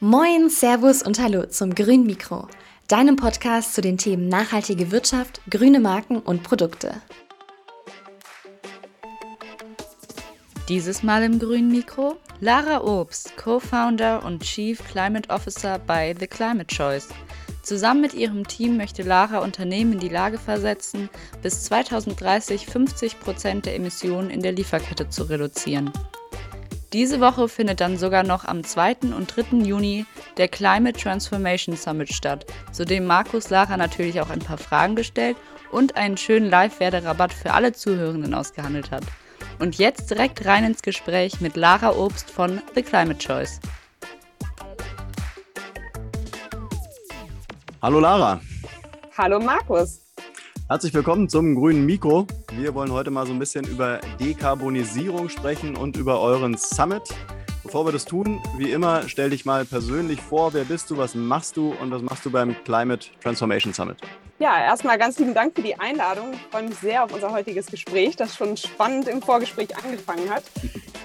Moin, Servus und Hallo zum Grün Mikro, deinem Podcast zu den Themen nachhaltige Wirtschaft, grüne Marken und Produkte. Dieses Mal im Grünen Mikro Lara Obst, Co-Founder und Chief Climate Officer bei The Climate Choice. Zusammen mit ihrem Team möchte Lara Unternehmen in die Lage versetzen, bis 2030 50 Prozent der Emissionen in der Lieferkette zu reduzieren. Diese Woche findet dann sogar noch am 2. und 3. Juni der Climate Transformation Summit statt, zu dem Markus Lara natürlich auch ein paar Fragen gestellt und einen schönen Live-Werderabatt für alle Zuhörenden ausgehandelt hat. Und jetzt direkt rein ins Gespräch mit Lara Obst von The Climate Choice. Hallo Lara. Hallo Markus. Herzlich willkommen zum grünen Mikro. Wir wollen heute mal so ein bisschen über Dekarbonisierung sprechen und über euren Summit. Bevor wir das tun, wie immer, stell dich mal persönlich vor. Wer bist du, was machst du und was machst du beim Climate Transformation Summit? Ja, erstmal ganz lieben Dank für die Einladung. Ich freue mich sehr auf unser heutiges Gespräch, das schon spannend im Vorgespräch angefangen hat.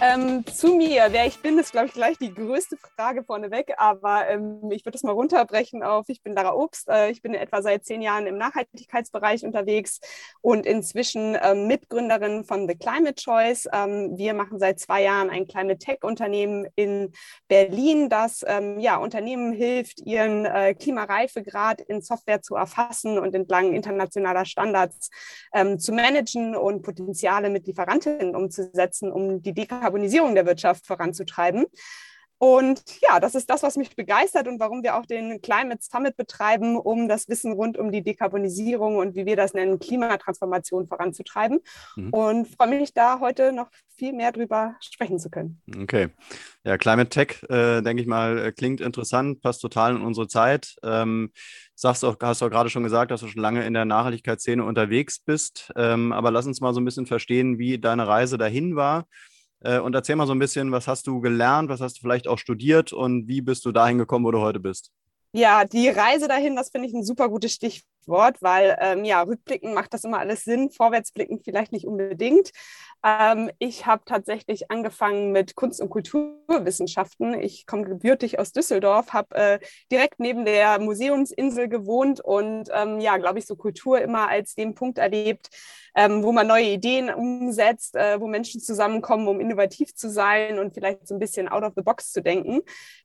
Ähm, zu mir, wer ich bin, ist, glaube ich, gleich die größte Frage vorneweg, aber ähm, ich würde es mal runterbrechen auf, ich bin Lara Obst, äh, ich bin etwa seit zehn Jahren im Nachhaltigkeitsbereich unterwegs und inzwischen ähm, Mitgründerin von The Climate Choice. Ähm, wir machen seit zwei Jahren ein Climate Tech-Unternehmen in Berlin, das ähm, ja, Unternehmen hilft, ihren äh, Klimareifegrad in Software zu erfassen und entlang internationaler Standards ähm, zu managen und Potenziale mit Lieferantinnen umzusetzen, um die Dekarbonisierung der Wirtschaft voranzutreiben. Und ja, das ist das, was mich begeistert und warum wir auch den Climate Summit betreiben, um das Wissen rund um die Dekarbonisierung und wie wir das nennen, Klimatransformation voranzutreiben. Mhm. Und freue mich da heute noch viel mehr drüber sprechen zu können. Okay. Ja, Climate Tech, äh, denke ich mal, äh, klingt interessant, passt total in unsere Zeit. Ähm, sagst auch, hast du gerade schon gesagt, dass du schon lange in der Nachhaltigkeitsszene unterwegs bist. Ähm, aber lass uns mal so ein bisschen verstehen, wie deine Reise dahin war. Äh, und erzähl mal so ein bisschen, was hast du gelernt, was hast du vielleicht auch studiert und wie bist du dahin gekommen, wo du heute bist? Ja, die Reise dahin, das finde ich ein super gutes Stichwort, weil ähm, ja, rückblickend macht das immer alles Sinn, vorwärtsblickend vielleicht nicht unbedingt. Ähm, ich habe tatsächlich angefangen mit Kunst- und Kulturwissenschaften. Ich komme gebürtig aus Düsseldorf, habe äh, direkt neben der Museumsinsel gewohnt und ähm, ja, glaube ich, so Kultur immer als den Punkt erlebt, ähm, wo man neue Ideen umsetzt, äh, wo Menschen zusammenkommen, um innovativ zu sein und vielleicht so ein bisschen out of the box zu denken.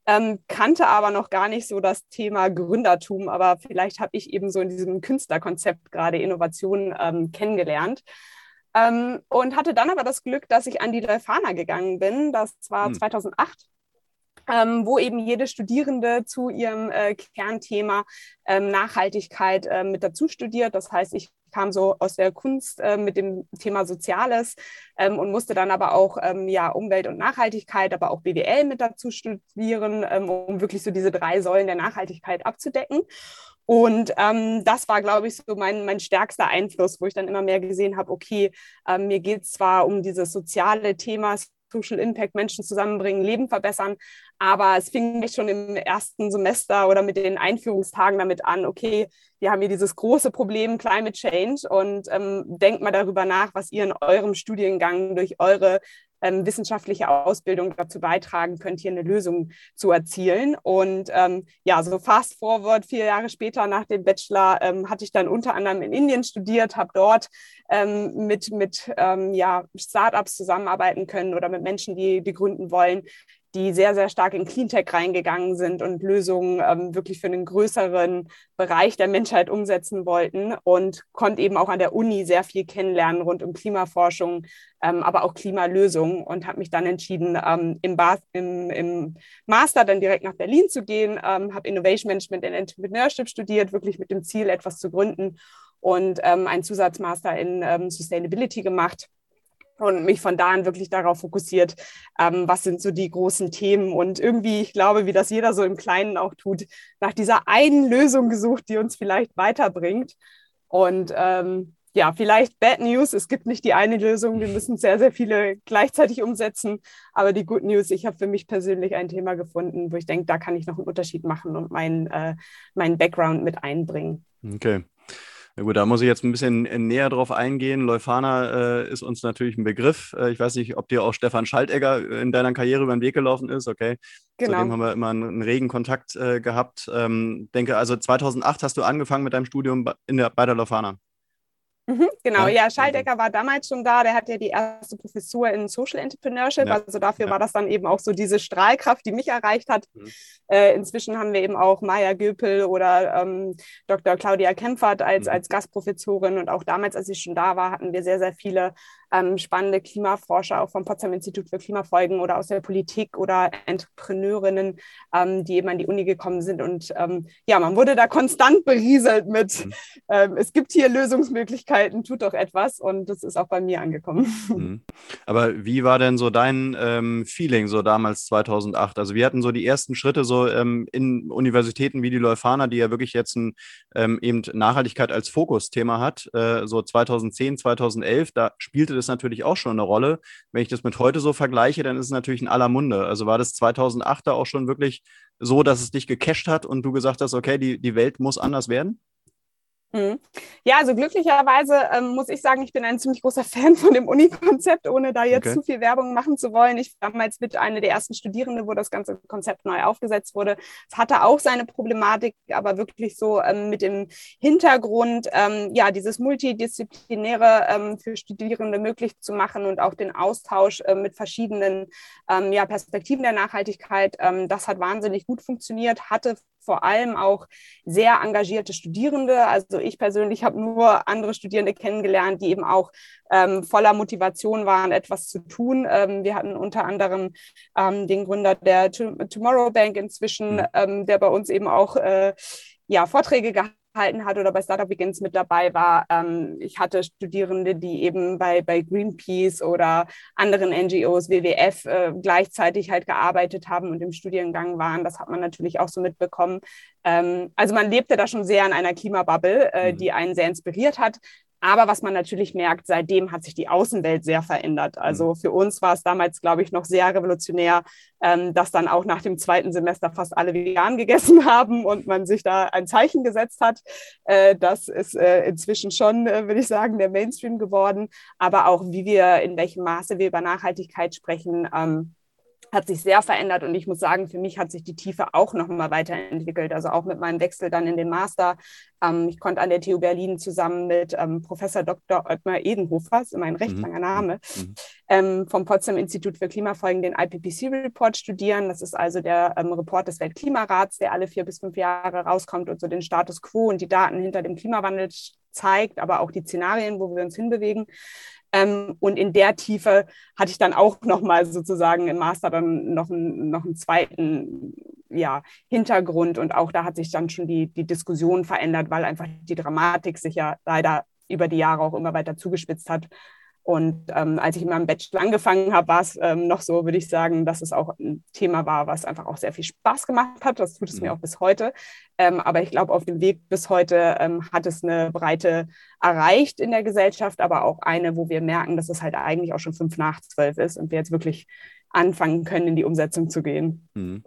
Ähm, kannte aber noch gar nicht so das Thema Gründertum, aber vielleicht habe ich eben so in diesem Künstlerkonzept gerade Innovation ähm, kennengelernt. Ähm, und hatte dann aber das Glück, dass ich an die Leuphana gegangen bin. Das war hm. 2008. Ähm, wo eben jede Studierende zu ihrem äh, Kernthema ähm, Nachhaltigkeit äh, mit dazu studiert. Das heißt, ich kam so aus der Kunst äh, mit dem Thema Soziales ähm, und musste dann aber auch ähm, ja, Umwelt und Nachhaltigkeit, aber auch BWL mit dazu studieren, ähm, um wirklich so diese drei Säulen der Nachhaltigkeit abzudecken. Und ähm, das war, glaube ich, so mein, mein stärkster Einfluss, wo ich dann immer mehr gesehen habe, okay, ähm, mir geht es zwar um dieses soziale Thema, Social Impact, Menschen zusammenbringen, Leben verbessern, aber es fing mich schon im ersten Semester oder mit den Einführungstagen damit an, okay, wir haben hier dieses große Problem Climate Change und ähm, denkt mal darüber nach, was ihr in eurem Studiengang durch eure ähm, wissenschaftliche Ausbildung dazu beitragen könnt, hier eine Lösung zu erzielen. Und ähm, ja, so fast forward, vier Jahre später nach dem Bachelor, ähm, hatte ich dann unter anderem in Indien studiert, habe dort ähm, mit, mit ähm, ja, Startups zusammenarbeiten können oder mit Menschen, die, die gründen wollen, die sehr, sehr stark in Cleantech reingegangen sind und Lösungen ähm, wirklich für einen größeren Bereich der Menschheit umsetzen wollten und konnte eben auch an der Uni sehr viel kennenlernen rund um Klimaforschung, ähm, aber auch Klimalösungen und habe mich dann entschieden, ähm, im, im, im, Master dann direkt nach Berlin zu gehen, ähm, habe Innovation Management and Entrepreneurship studiert, wirklich mit dem Ziel, etwas zu gründen und ähm, einen Zusatzmaster in ähm, Sustainability gemacht und mich von da an wirklich darauf fokussiert, ähm, was sind so die großen Themen und irgendwie, ich glaube, wie das jeder so im Kleinen auch tut, nach dieser einen Lösung gesucht, die uns vielleicht weiterbringt. Und ähm, ja, vielleicht Bad News, es gibt nicht die eine Lösung, wir müssen sehr, sehr viele gleichzeitig umsetzen, aber die Good News, ich habe für mich persönlich ein Thema gefunden, wo ich denke, da kann ich noch einen Unterschied machen und meinen, äh, meinen Background mit einbringen. Okay. Ja gut, da muss ich jetzt ein bisschen äh, näher drauf eingehen. Leuphana äh, ist uns natürlich ein Begriff. Äh, ich weiß nicht, ob dir auch Stefan Schaltegger äh, in deiner Karriere über den Weg gelaufen ist. Okay, genau. zudem haben wir immer einen, einen regen Kontakt äh, gehabt. Ähm, denke, also 2008 hast du angefangen mit deinem Studium in der, bei der Leuphana. Mhm, genau, ja, ja Schaldecker war damals schon da, der hat ja die erste Professur in Social Entrepreneurship, ja. also dafür ja. war das dann eben auch so diese Strahlkraft, die mich erreicht hat. Mhm. Äh, inzwischen haben wir eben auch Maya Göpel oder ähm, Dr. Claudia Kempfert als, mhm. als Gastprofessorin und auch damals, als ich schon da war, hatten wir sehr, sehr viele ähm, spannende Klimaforscher auch vom Potsdam Institut für Klimafolgen oder aus der Politik oder Entrepreneurinnen, ähm, die eben an die Uni gekommen sind. Und ähm, ja, man wurde da konstant berieselt mit, mhm. Ähm, es gibt hier Lösungsmöglichkeiten, tut doch etwas. Und das ist auch bei mir angekommen. Mhm. Aber wie war denn so dein ähm, Feeling so damals 2008? Also wir hatten so die ersten Schritte so ähm, in Universitäten wie die Leuphana, die ja wirklich jetzt ein, eben Nachhaltigkeit als Fokusthema hat, äh, so 2010, 2011, da spielte das natürlich auch schon eine Rolle. Wenn ich das mit heute so vergleiche, dann ist es natürlich in aller Munde. Also war das 2008 da auch schon wirklich so, dass es dich gecasht hat und du gesagt hast, okay, die, die Welt muss anders werden? Mhm. Ja, also glücklicherweise ähm, muss ich sagen, ich bin ein ziemlich großer Fan von dem Uni-Konzept, ohne da jetzt okay. zu viel Werbung machen zu wollen. Ich war damals mit einer der ersten Studierenden, wo das ganze Konzept neu aufgesetzt wurde. Es hatte auch seine Problematik, aber wirklich so ähm, mit dem Hintergrund, ähm, ja, dieses Multidisziplinäre ähm, für Studierende möglich zu machen und auch den Austausch äh, mit verschiedenen ähm, ja, Perspektiven der Nachhaltigkeit. Ähm, das hat wahnsinnig gut funktioniert, hatte vor allem auch sehr engagierte Studierende. Also ich persönlich habe nur andere Studierende kennengelernt, die eben auch ähm, voller Motivation waren, etwas zu tun. Ähm, wir hatten unter anderem ähm, den Gründer der Tomorrow Bank inzwischen, mhm. ähm, der bei uns eben auch äh, ja, Vorträge gehabt gehalten hat oder bei Startup Begins mit dabei war. Ähm, ich hatte Studierende, die eben bei, bei Greenpeace oder anderen NGOs, WWF, äh, gleichzeitig halt gearbeitet haben und im Studiengang waren. Das hat man natürlich auch so mitbekommen. Ähm, also man lebte da schon sehr in einer Klimabubble, äh, mhm. die einen sehr inspiriert hat. Aber was man natürlich merkt, seitdem hat sich die Außenwelt sehr verändert. Also mhm. für uns war es damals, glaube ich, noch sehr revolutionär, ähm, dass dann auch nach dem zweiten Semester fast alle vegan gegessen haben und man sich da ein Zeichen gesetzt hat. Äh, das ist äh, inzwischen schon, äh, würde ich sagen, der Mainstream geworden. Aber auch, wie wir, in welchem Maße wir über Nachhaltigkeit sprechen, ähm, hat sich sehr verändert und ich muss sagen, für mich hat sich die Tiefe auch noch mal weiterentwickelt. Also auch mit meinem Wechsel dann in den Master. Ähm, ich konnte an der TU Berlin zusammen mit ähm, Professor Dr. Ottmar Edenhofer, das ist immer ein recht mhm. langer Name, mhm. ähm, vom Potsdam Institut für Klimafolgen den IPCC-Report studieren. Das ist also der ähm, Report des Weltklimarats, der alle vier bis fünf Jahre rauskommt und so den Status quo und die Daten hinter dem Klimawandel zeigt, aber auch die Szenarien, wo wir uns hinbewegen. Ähm, und in der Tiefe hatte ich dann auch nochmal sozusagen im Master dann noch, ein, noch einen zweiten ja, Hintergrund. Und auch da hat sich dann schon die, die Diskussion verändert, weil einfach die Dramatik sich ja leider über die Jahre auch immer weiter zugespitzt hat. Und ähm, als ich in meinem Bachelor angefangen habe, war es ähm, noch so, würde ich sagen, dass es auch ein Thema war, was einfach auch sehr viel Spaß gemacht hat. Das tut es mhm. mir auch bis heute. Ähm, aber ich glaube, auf dem Weg bis heute ähm, hat es eine Breite erreicht in der Gesellschaft, aber auch eine, wo wir merken, dass es halt eigentlich auch schon fünf nach zwölf ist und wir jetzt wirklich anfangen können, in die Umsetzung zu gehen. Mhm.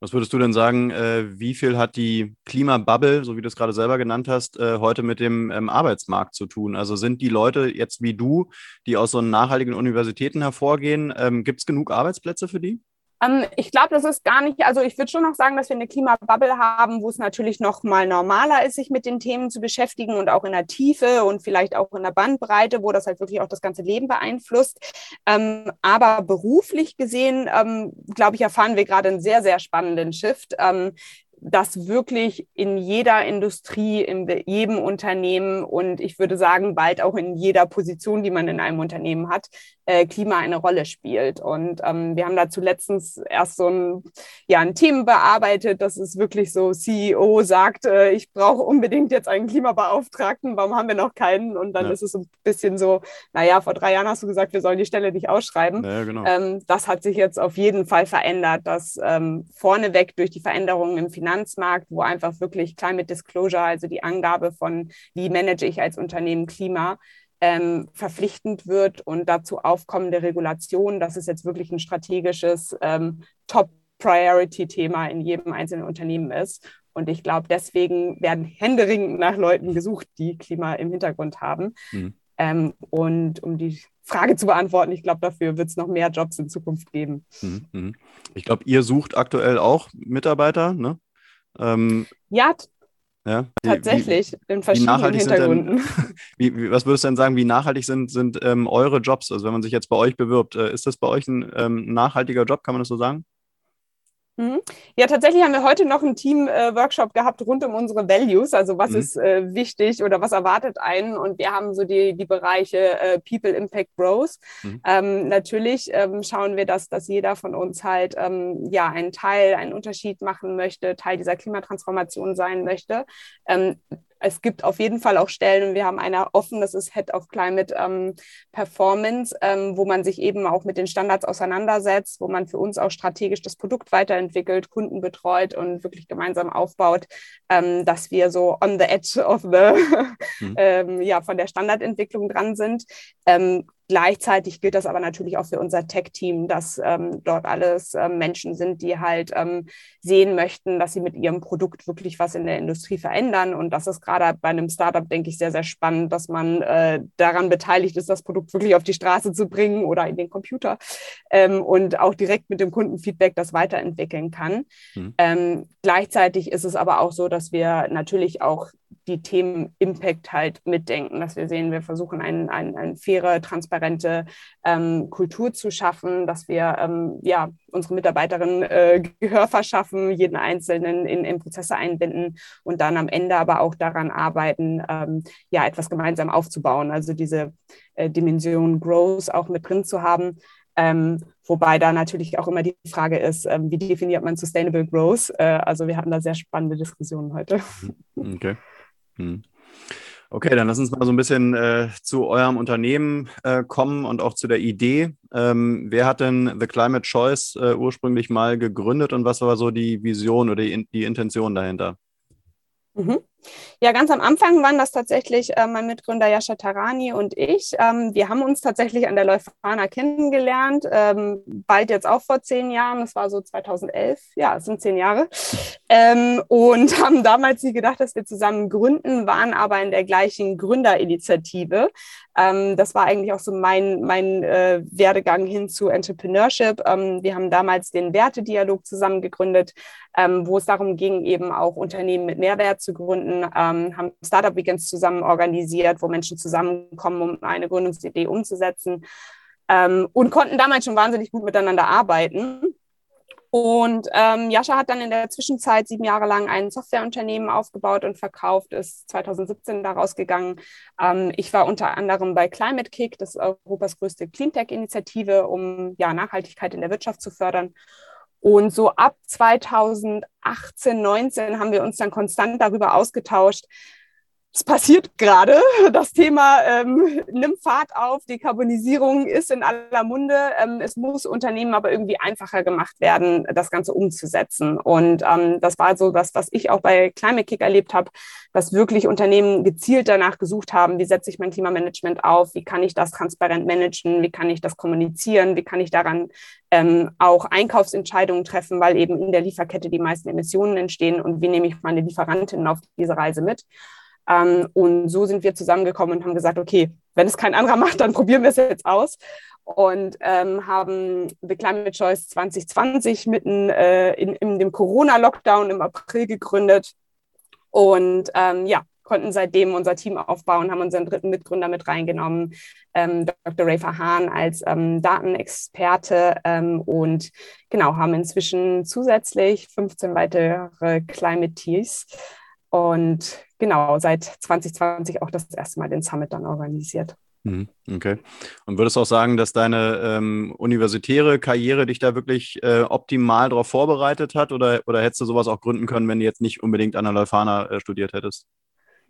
Was würdest du denn sagen, äh, wie viel hat die Klimabubble, so wie du es gerade selber genannt hast, äh, heute mit dem ähm, Arbeitsmarkt zu tun? Also sind die Leute jetzt wie du, die aus so nachhaltigen Universitäten hervorgehen, ähm, gibt es genug Arbeitsplätze für die? Ähm, ich glaube, das ist gar nicht, also ich würde schon noch sagen, dass wir eine Klimabubble haben, wo es natürlich noch mal normaler ist, sich mit den Themen zu beschäftigen und auch in der Tiefe und vielleicht auch in der Bandbreite, wo das halt wirklich auch das ganze Leben beeinflusst. Ähm, aber beruflich gesehen, ähm, glaube ich, erfahren wir gerade einen sehr, sehr spannenden Shift. Dass wirklich in jeder Industrie, in jedem Unternehmen und ich würde sagen, bald auch in jeder Position, die man in einem Unternehmen hat, äh, Klima eine Rolle spielt. Und ähm, wir haben dazu letztens erst so ein, ja, ein Thema bearbeitet, dass es wirklich so CEO sagt, äh, ich brauche unbedingt jetzt einen Klimabeauftragten, warum haben wir noch keinen? Und dann ja. ist es ein bisschen so, naja, vor drei Jahren hast du gesagt, wir sollen die Stelle nicht ausschreiben. Ja, genau. ähm, das hat sich jetzt auf jeden Fall verändert, dass ähm, vorneweg durch die Veränderungen im Finanz Finanzmarkt, wo einfach wirklich Climate Disclosure, also die Angabe von, wie manage ich als Unternehmen Klima, ähm, verpflichtend wird und dazu aufkommende Regulation. Das ist jetzt wirklich ein strategisches ähm, Top-Priority-Thema in jedem einzelnen Unternehmen ist. Und ich glaube, deswegen werden händeringend nach Leuten gesucht, die Klima im Hintergrund haben. Mhm. Ähm, und um die Frage zu beantworten, ich glaube, dafür wird es noch mehr Jobs in Zukunft geben. Mhm. mhm. Ich glaube, ihr sucht aktuell auch Mitarbeiter, ne? Ähm, ja, ja, tatsächlich, wie, in verschiedenen Hintergründen. Denn, was würdest du denn sagen, wie nachhaltig sind, sind ähm, eure Jobs? Also wenn man sich jetzt bei euch bewirbt, äh, ist das bei euch ein ähm, nachhaltiger Job, kann man das so sagen? Mhm. Ja, tatsächlich haben wir heute noch einen Team-Workshop gehabt rund um unsere Values, also was mhm. ist äh, wichtig oder was erwartet einen. Und wir haben so die, die Bereiche äh, People, Impact, Growth. Mhm. Ähm, natürlich ähm, schauen wir, dass, dass jeder von uns halt ähm, ja einen Teil, einen Unterschied machen möchte, Teil dieser Klimatransformation sein möchte. Ähm, es gibt auf jeden Fall auch Stellen und wir haben eine offen, das ist Head of Climate ähm, Performance, ähm, wo man sich eben auch mit den Standards auseinandersetzt, wo man für uns auch strategisch das Produkt weiterentwickelt, Kunden betreut und wirklich gemeinsam aufbaut, ähm, dass wir so on the edge of the, mhm. Ähm, ja, von der Standardentwicklung dran sind. Gleichzeitig gilt das aber natürlich auch für unser Tech-Team, dass ähm, dort alles ähm, Menschen sind, die halt ähm, sehen möchten, dass sie mit ihrem Produkt wirklich was in der Industrie verändern. Und das ist gerade bei einem Startup, denke ich, sehr, sehr spannend, dass man äh, daran beteiligt ist, das Produkt wirklich auf die Straße zu bringen oder in den Computer ähm, und auch direkt mit dem Kundenfeedback das weiterentwickeln kann. Mhm. gleichzeitig ist es aber auch so, dass wir natürlich auch die Themen Impact halt mitdenken, dass wir sehen, wir versuchen eine ein, ein faire, transparente ähm, Kultur zu schaffen, dass wir ähm, ja, unsere Mitarbeiterinnen äh, Gehör verschaffen, jeden Einzelnen in, in Prozesse einbinden und dann am Ende aber auch daran arbeiten, ähm, ja, etwas gemeinsam aufzubauen, also diese äh, Dimension Growth auch mit drin zu haben. Ähm, wobei da natürlich auch immer die Frage ist, ähm, wie definiert man Sustainable Growth? Äh, also wir hatten da sehr spannende Diskussionen heute. Okay. Hm. Okay, dann lass uns mal so ein bisschen äh, zu eurem Unternehmen äh, kommen und auch zu der Idee. Ähm, wer hat denn The Climate Choice äh, ursprünglich mal gegründet und was war so die Vision oder die, die Intention dahinter? Mhm. Ja, ganz am Anfang waren das tatsächlich äh, mein Mitgründer Yasha Tarani und ich. Ähm, wir haben uns tatsächlich an der Leuphana kennengelernt, ähm, bald jetzt auch vor zehn Jahren. Das war so 2011. Ja, es sind zehn Jahre. Ähm, und haben damals nie gedacht, dass wir zusammen gründen, waren aber in der gleichen Gründerinitiative. Ähm, das war eigentlich auch so mein, mein äh, Werdegang hin zu Entrepreneurship. Ähm, wir haben damals den Wertedialog zusammen gegründet, ähm, wo es darum ging, eben auch Unternehmen mit Mehrwert zu gründen, ähm, haben Startup Weekends zusammen organisiert, wo Menschen zusammenkommen, um eine Gründungsidee umzusetzen ähm, und konnten damals schon wahnsinnig gut miteinander arbeiten. Und ähm, Jascha hat dann in der Zwischenzeit sieben Jahre lang ein Softwareunternehmen aufgebaut und verkauft, ist 2017 daraus gegangen. Ähm, ich war unter anderem bei Climate Kick, das ist Europas größte Cleantech-Initiative, um ja, Nachhaltigkeit in der Wirtschaft zu fördern. Und so ab 2018, 19 haben wir uns dann konstant darüber ausgetauscht, es passiert gerade. Das Thema ähm, nimmt Fahrt auf, Dekarbonisierung ist in aller Munde. Ähm, es muss Unternehmen aber irgendwie einfacher gemacht werden, das Ganze umzusetzen. Und ähm, das war so das, was ich auch bei Climate Kick erlebt habe, dass wirklich Unternehmen gezielt danach gesucht haben, wie setze ich mein Klimamanagement auf, wie kann ich das transparent managen, wie kann ich das kommunizieren, wie kann ich daran ähm, auch Einkaufsentscheidungen treffen, weil eben in der Lieferkette die meisten Emissionen entstehen und wie nehme ich meine Lieferantinnen auf diese Reise mit. Ähm, und so sind wir zusammengekommen und haben gesagt, okay, wenn es kein anderer macht, dann probieren wir es jetzt aus. Und ähm, haben The Climate Choice 2020 mitten äh, in, in dem Corona-Lockdown im April gegründet. Und ähm, ja, konnten seitdem unser Team aufbauen, haben unseren dritten Mitgründer mit reingenommen, ähm, Dr. Ray Fahan als ähm, Datenexperte ähm, und genau, haben inzwischen zusätzlich 15 weitere Climate Teams und genau, seit 2020 auch das erste Mal den Summit dann organisiert. Mhm, okay. Und würdest du auch sagen, dass deine ähm, universitäre Karriere dich da wirklich äh, optimal darauf vorbereitet hat oder, oder hättest du sowas auch gründen können, wenn du jetzt nicht unbedingt an der Leuphana äh, studiert hättest?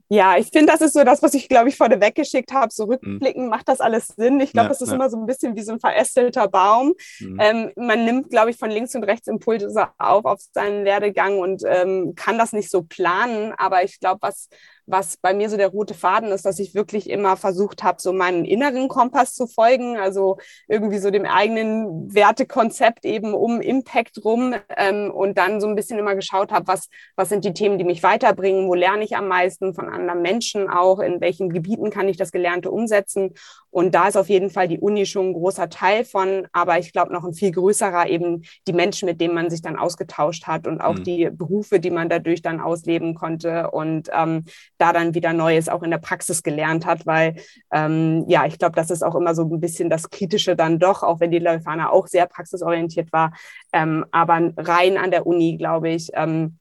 Ja, ich finde, das ist so das, was ich, glaube ich, vorne weggeschickt habe. So rückblicken, mhm. macht das alles Sinn? Ich glaube, ja, das ist ja. immer so ein bisschen wie so ein verästelter Baum. Mhm. Ähm, man nimmt, glaube ich, von links und rechts Impulse auf auf seinen Werdegang und ähm, kann das nicht so planen. Aber ich glaube, was, was bei mir so der rote Faden ist, dass ich wirklich immer versucht habe, so meinen inneren Kompass zu folgen, also irgendwie so dem eigenen Wertekonzept eben um Impact rum ähm, und dann so ein bisschen immer geschaut habe, was, was sind die Themen, die mich weiterbringen, wo lerne ich am meisten von anderen Menschen auch, in welchen Gebieten kann ich das Gelernte umsetzen. Und da ist auf jeden Fall die Uni schon ein großer Teil von, aber ich glaube noch ein viel größerer eben die Menschen, mit denen man sich dann ausgetauscht hat und auch mhm. die Berufe, die man dadurch dann ausleben konnte und ähm, da dann wieder Neues auch in der Praxis gelernt hat, weil ähm, ja, ich glaube, das ist auch immer so ein bisschen das Kritische dann doch, auch wenn die Leuphana auch sehr praxisorientiert war, ähm, aber rein an der Uni, glaube ich, ähm,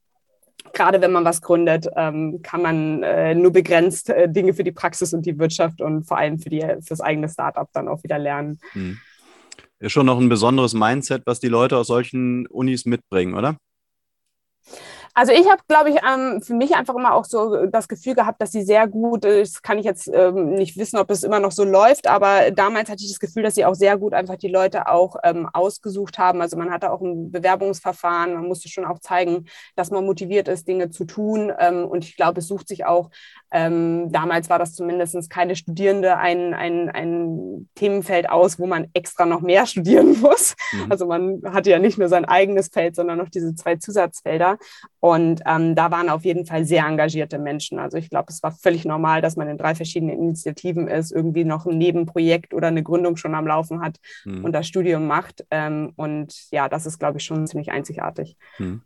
gerade wenn man was gründet, ähm, kann man äh, nur begrenzt äh, Dinge für die Praxis und die Wirtschaft und vor allem für, die, für das eigene Startup dann auch wieder lernen. Hm. Ist schon noch ein besonderes Mindset, was die Leute aus solchen Unis mitbringen, oder? Also ich habe, glaube ich, ähm, für mich einfach immer auch so das Gefühl gehabt, dass sie sehr gut, das kann ich jetzt ähm, nicht wissen, ob es immer noch so läuft, aber damals hatte ich das Gefühl, dass sie auch sehr gut einfach die Leute auch ähm, ausgesucht haben. Also man hatte auch ein Bewerbungsverfahren, man musste schon auch zeigen, dass man motiviert ist, Dinge zu tun. Ähm, und ich glaube, es sucht sich auch, ähm, damals war das zumindest keine Studierende, ein, ein, ein Themenfeld aus, wo man extra noch mehr studieren muss. Mhm. Also man hatte ja nicht nur sein eigenes Feld, sondern noch diese zwei Zusatzfelder. Und ähm, da waren auf jeden Fall sehr engagierte Menschen. Also ich glaube, es war völlig normal, dass man in drei verschiedenen Initiativen ist, irgendwie noch ein Nebenprojekt oder eine Gründung schon am Laufen hat mhm. und das Studium macht. Ähm, und ja, das ist, glaube ich, schon ziemlich einzigartig. Mhm.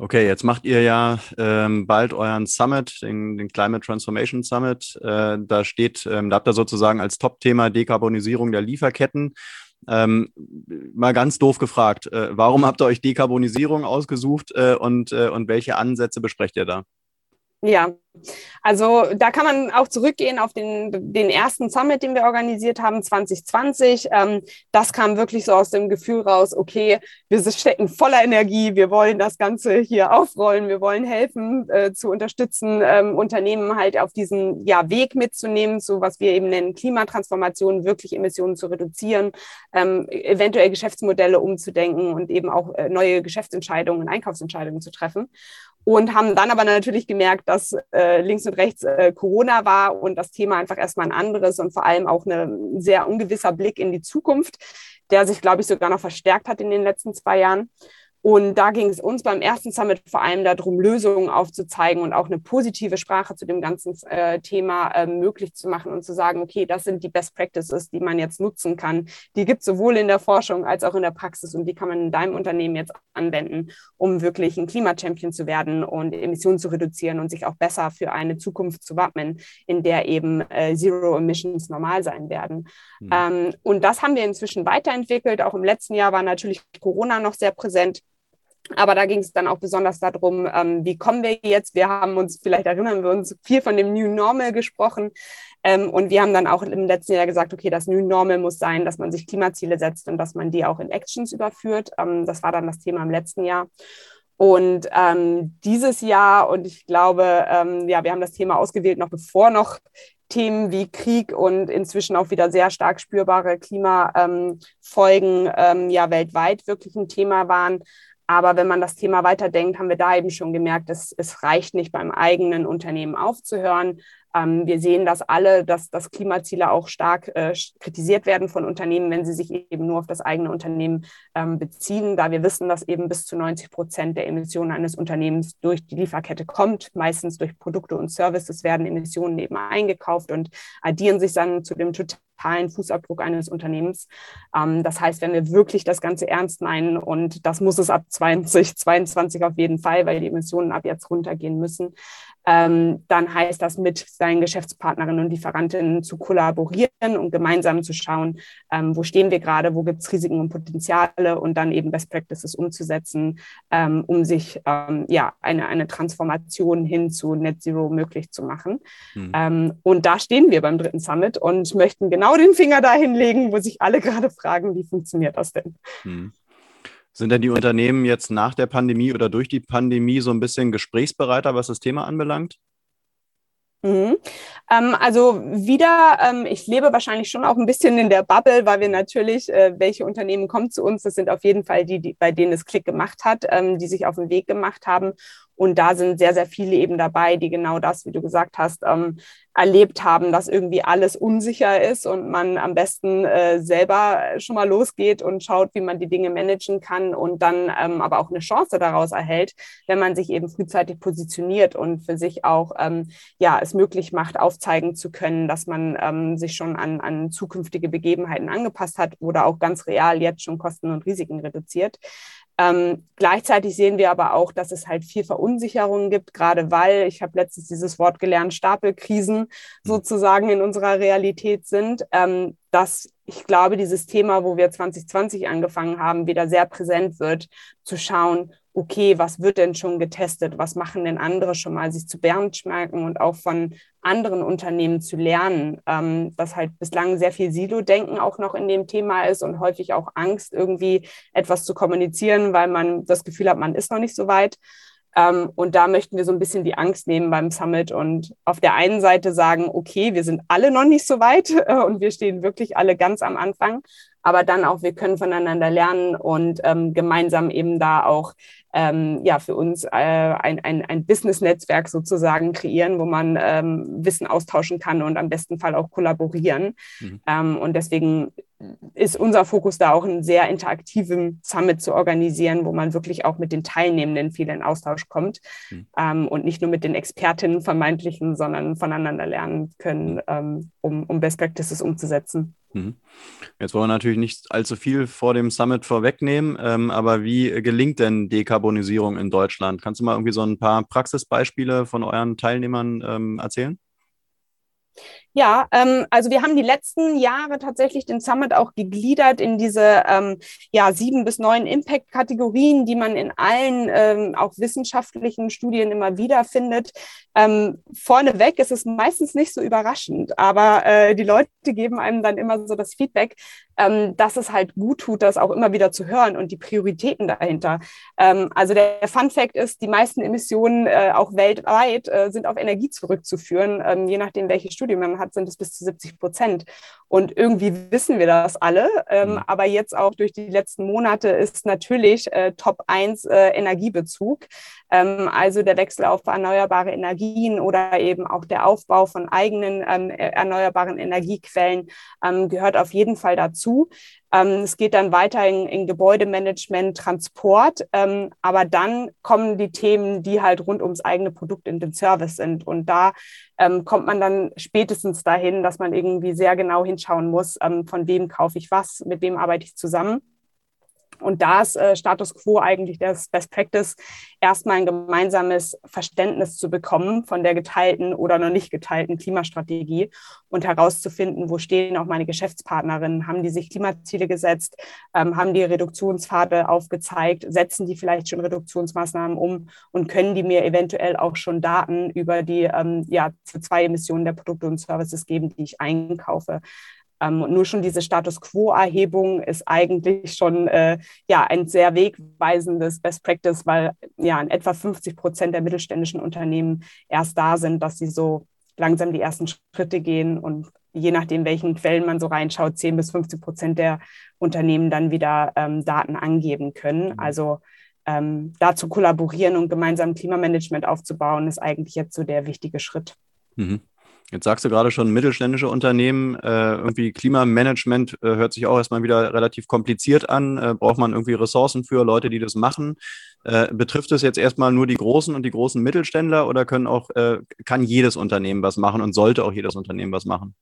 Okay, jetzt macht ihr ja ähm, bald euren Summit, den, den Climate Transformation Summit. Äh, da steht, ähm, da habt ihr sozusagen als Top-Thema Dekarbonisierung der Lieferketten. Ähm, mal ganz doof gefragt, äh, warum habt ihr euch Dekarbonisierung ausgesucht äh, und, äh, und welche Ansätze besprecht ihr da? Ja, also da kann man auch zurückgehen auf den, den ersten Summit, den wir organisiert haben, 2020. Ähm, das kam wirklich so aus dem Gefühl raus, okay, wir stecken voller Energie, wir wollen das Ganze hier aufrollen, wir wollen helfen äh, zu unterstützen, ähm, Unternehmen halt auf diesen ja, Weg mitzunehmen, so was wir eben nennen Klimatransformation, wirklich Emissionen zu reduzieren, ähm, eventuell Geschäftsmodelle umzudenken und eben auch äh, neue Geschäftsentscheidungen und Einkaufsentscheidungen zu treffen und haben dann aber natürlich gemerkt, dass äh, links und rechts äh, Corona war und das Thema einfach erstmal ein anderes und vor allem auch ein sehr ungewisser Blick in die Zukunft, der sich, glaube ich, sogar noch verstärkt hat in den letzten zwei Jahren. Und da ging es uns beim ersten Summit vor allem darum, Lösungen aufzuzeigen und auch eine positive Sprache zu dem ganzen äh, Thema äh, möglich zu machen und zu sagen, okay, das sind die Best Practices, die man jetzt nutzen kann. Die gibt es sowohl in der Forschung als auch in der Praxis und die kann man in deinem Unternehmen jetzt anwenden, um wirklich ein Klimachampion zu werden und Emissionen zu reduzieren und sich auch besser für eine Zukunft zu wappnen, in der eben äh, Zero Emissions normal sein werden. Mhm. Ähm, und das haben wir inzwischen weiterentwickelt. Auch im letzten Jahr war natürlich Corona noch sehr präsent. Aber da ging es dann auch besonders darum, ähm, wie kommen wir jetzt? Wir haben uns, vielleicht erinnern wir uns, viel von dem New Normal gesprochen. Ähm, und wir haben dann auch im letzten Jahr gesagt, okay, das New Normal muss sein, dass man sich Klimaziele setzt und dass man die auch in Actions überführt. Ähm, das war dann das Thema im letzten Jahr. Und ähm, dieses Jahr, und ich glaube, ähm, ja, wir haben das Thema ausgewählt, noch bevor noch Themen wie Krieg und inzwischen auch wieder sehr stark spürbare Klimafolgen ähm, ja weltweit wirklich ein Thema waren, aber wenn man das Thema weiterdenkt, haben wir da eben schon gemerkt, dass es reicht nicht beim eigenen Unternehmen aufzuhören, ähm, wir sehen das alle, dass, dass Klimaziele auch stark äh, kritisiert werden von Unternehmen, wenn sie sich eben nur auf das eigene Unternehmen ähm, beziehen, da wir wissen, dass eben bis zu 90 Prozent der Emissionen eines Unternehmens durch die Lieferkette kommt. Meistens durch Produkte und Services werden Emissionen eben eingekauft und addieren sich dann zu dem totalen Fußabdruck eines Unternehmens. Ähm, das heißt, wenn wir wirklich das Ganze ernst meinen und das muss es ab 2022 auf jeden Fall, weil die Emissionen ab jetzt runtergehen müssen, ähm, dann heißt das mit seinen Geschäftspartnerinnen und Lieferantinnen zu kollaborieren und gemeinsam zu schauen, ähm, wo stehen wir gerade, wo gibt es Risiken und Potenziale und dann eben Best Practices umzusetzen, ähm, um sich ähm, ja eine, eine Transformation hin zu Net Zero möglich zu machen. Mhm. und da stehen wir beim dritten Summit und möchten genau den Finger dahin legen, wo sich alle gerade fragen, wie funktioniert das denn? Mhm. Sind denn die Unternehmen jetzt nach der Pandemie oder durch die Pandemie so ein bisschen gesprächsbereiter, was das Thema anbelangt? Mhm. Ähm, also wieder, ähm, ich lebe wahrscheinlich schon auch ein bisschen in der Bubble, weil wir natürlich, äh, welche Unternehmen kommen zu uns, das sind auf jeden Fall die, die bei denen es Klick gemacht hat, ähm, die sich auf den Weg gemacht haben Und da sind sehr, sehr viele eben dabei, die genau das, wie du gesagt hast, ähm, erlebt haben, dass irgendwie alles unsicher ist und man am besten äh, selber schon mal losgeht und schaut, wie man die Dinge managen kann und dann ähm, aber auch eine Chance daraus erhält, wenn man sich eben frühzeitig positioniert und für sich auch ähm, ja es möglich macht, aufzeigen zu können, dass man ähm, sich schon an, an zukünftige Begebenheiten angepasst hat oder auch ganz real jetzt schon Kosten und Risiken reduziert. Ähm, gleichzeitig sehen wir aber auch, dass es halt viel Verunsicherung gibt, gerade weil, ich habe letztens dieses Wort gelernt, Stapelkrisen mhm. sozusagen in unserer Realität sind, ähm, dass ich glaube, dieses Thema, wo wir 2020 angefangen haben, wieder sehr präsent wird, zu schauen, okay, was wird denn schon getestet? Was machen denn andere schon mal, sich zu benchmarken und auch von anderen Unternehmen zu lernen, ähm, dass halt bislang sehr viel Silo-Denken auch noch in dem Thema ist und häufig auch Angst, irgendwie etwas zu kommunizieren, weil man das Gefühl hat, man ist noch nicht so weit. Ähm, und da möchten wir so ein bisschen die Angst nehmen beim Summit und auf der einen Seite sagen, okay, wir sind alle noch nicht so weit äh, und wir stehen wirklich alle ganz am Anfang, aber dann auch, wir können voneinander lernen und ähm, gemeinsam eben da auch ähm, ja, für uns äh, ein, ein, ein Business-Netzwerk sozusagen kreieren, wo man ähm, Wissen austauschen kann und am besten Fall auch kollaborieren. Mhm. Ähm, und deswegen ist unser Fokus da auch einen sehr interaktiven Summit zu organisieren, wo man wirklich auch mit den Teilnehmenden viel in Austausch kommt mhm. ähm, und nicht nur mit den Expertinnen vermeintlichen, sondern voneinander lernen können, mhm. ähm, um, um Best Practices umzusetzen. Mhm. Jetzt wollen wir natürlich nicht allzu viel vor dem Summit vorwegnehmen, ähm, aber wie gelingt denn Dekarbonisierung in Deutschland? Kannst du mal irgendwie so ein paar Praxisbeispiele von euren Teilnehmern ähm, erzählen? Ja, ähm, also wir haben die letzten Jahre tatsächlich den Summit auch gegliedert in diese ähm, ja, sieben bis neun Impact-Kategorien, die man in allen ähm, auch wissenschaftlichen Studien immer wieder findet. Ähm, vorneweg ist es meistens nicht so überraschend, aber äh, die Leute geben einem dann immer so das Feedback, ähm, dass es halt gut tut, das auch immer wieder zu hören und die Prioritäten dahinter. Ähm, also der Fun Fact ist, die meisten Emissionen äh, auch weltweit äh, sind auf Energie zurückzuführen, ähm, je nachdem, welche Studie man hat, sind es bis zu 70 Prozent. Und irgendwie wissen wir das alle. Ähm, mhm. aber jetzt auch durch die letzten Monate ist natürlich äh, Top 1 äh, Energiebezug. Ähm, also der Wechsel auf erneuerbare Energien oder eben auch der Aufbau von eigenen ähm, erneuerbaren Energiequellen ähm, gehört auf jeden Fall dazu. Es geht dann weiter in, in Gebäudemanagement, Transport, aber dann kommen die Themen, die halt rund ums eigene Produkt in den Service sind. Und da kommt man dann spätestens dahin, dass man irgendwie sehr genau hinschauen muss, von wem kaufe ich was, mit wem arbeite ich zusammen. Und da ist äh, Status quo eigentlich das Best Practice, erstmal ein gemeinsames Verständnis zu bekommen von der geteilten oder noch nicht geteilten Klimastrategie und herauszufinden, wo stehen auch meine Geschäftspartnerinnen, haben die sich Klimaziele gesetzt, ähm, haben die Reduktionspfade aufgezeigt, setzen die vielleicht schon Reduktionsmaßnahmen um? Und können die mir eventuell auch schon Daten über die ähm, ja, CO2-Emissionen der Produkte und Services geben, die ich einkaufe. Ähm, nur schon diese Status Quo-Erhebung ist eigentlich schon äh, ja, ein sehr wegweisendes Best Practice, weil ja in etwa 50 Prozent der mittelständischen Unternehmen erst da sind, dass sie so langsam die ersten Schritte gehen und je nachdem, welchen Quellen man so reinschaut, 10 bis 15 Prozent der Unternehmen dann wieder ähm, Daten angeben können. Mhm. Also ähm, da zu kollaborieren und gemeinsam Klimamanagement aufzubauen, ist eigentlich jetzt so der wichtige Schritt. Mhm. Jetzt sagst du gerade schon mittelständische Unternehmen, äh, irgendwie Klimamanagement äh, hört sich auch erstmal wieder relativ kompliziert an. Äh, braucht man irgendwie Ressourcen für Leute, die das machen? Äh, betrifft es jetzt erstmal nur die großen und die großen Mittelständler oder können auch, äh, kann jedes Unternehmen was machen und sollte auch jedes Unternehmen was machen?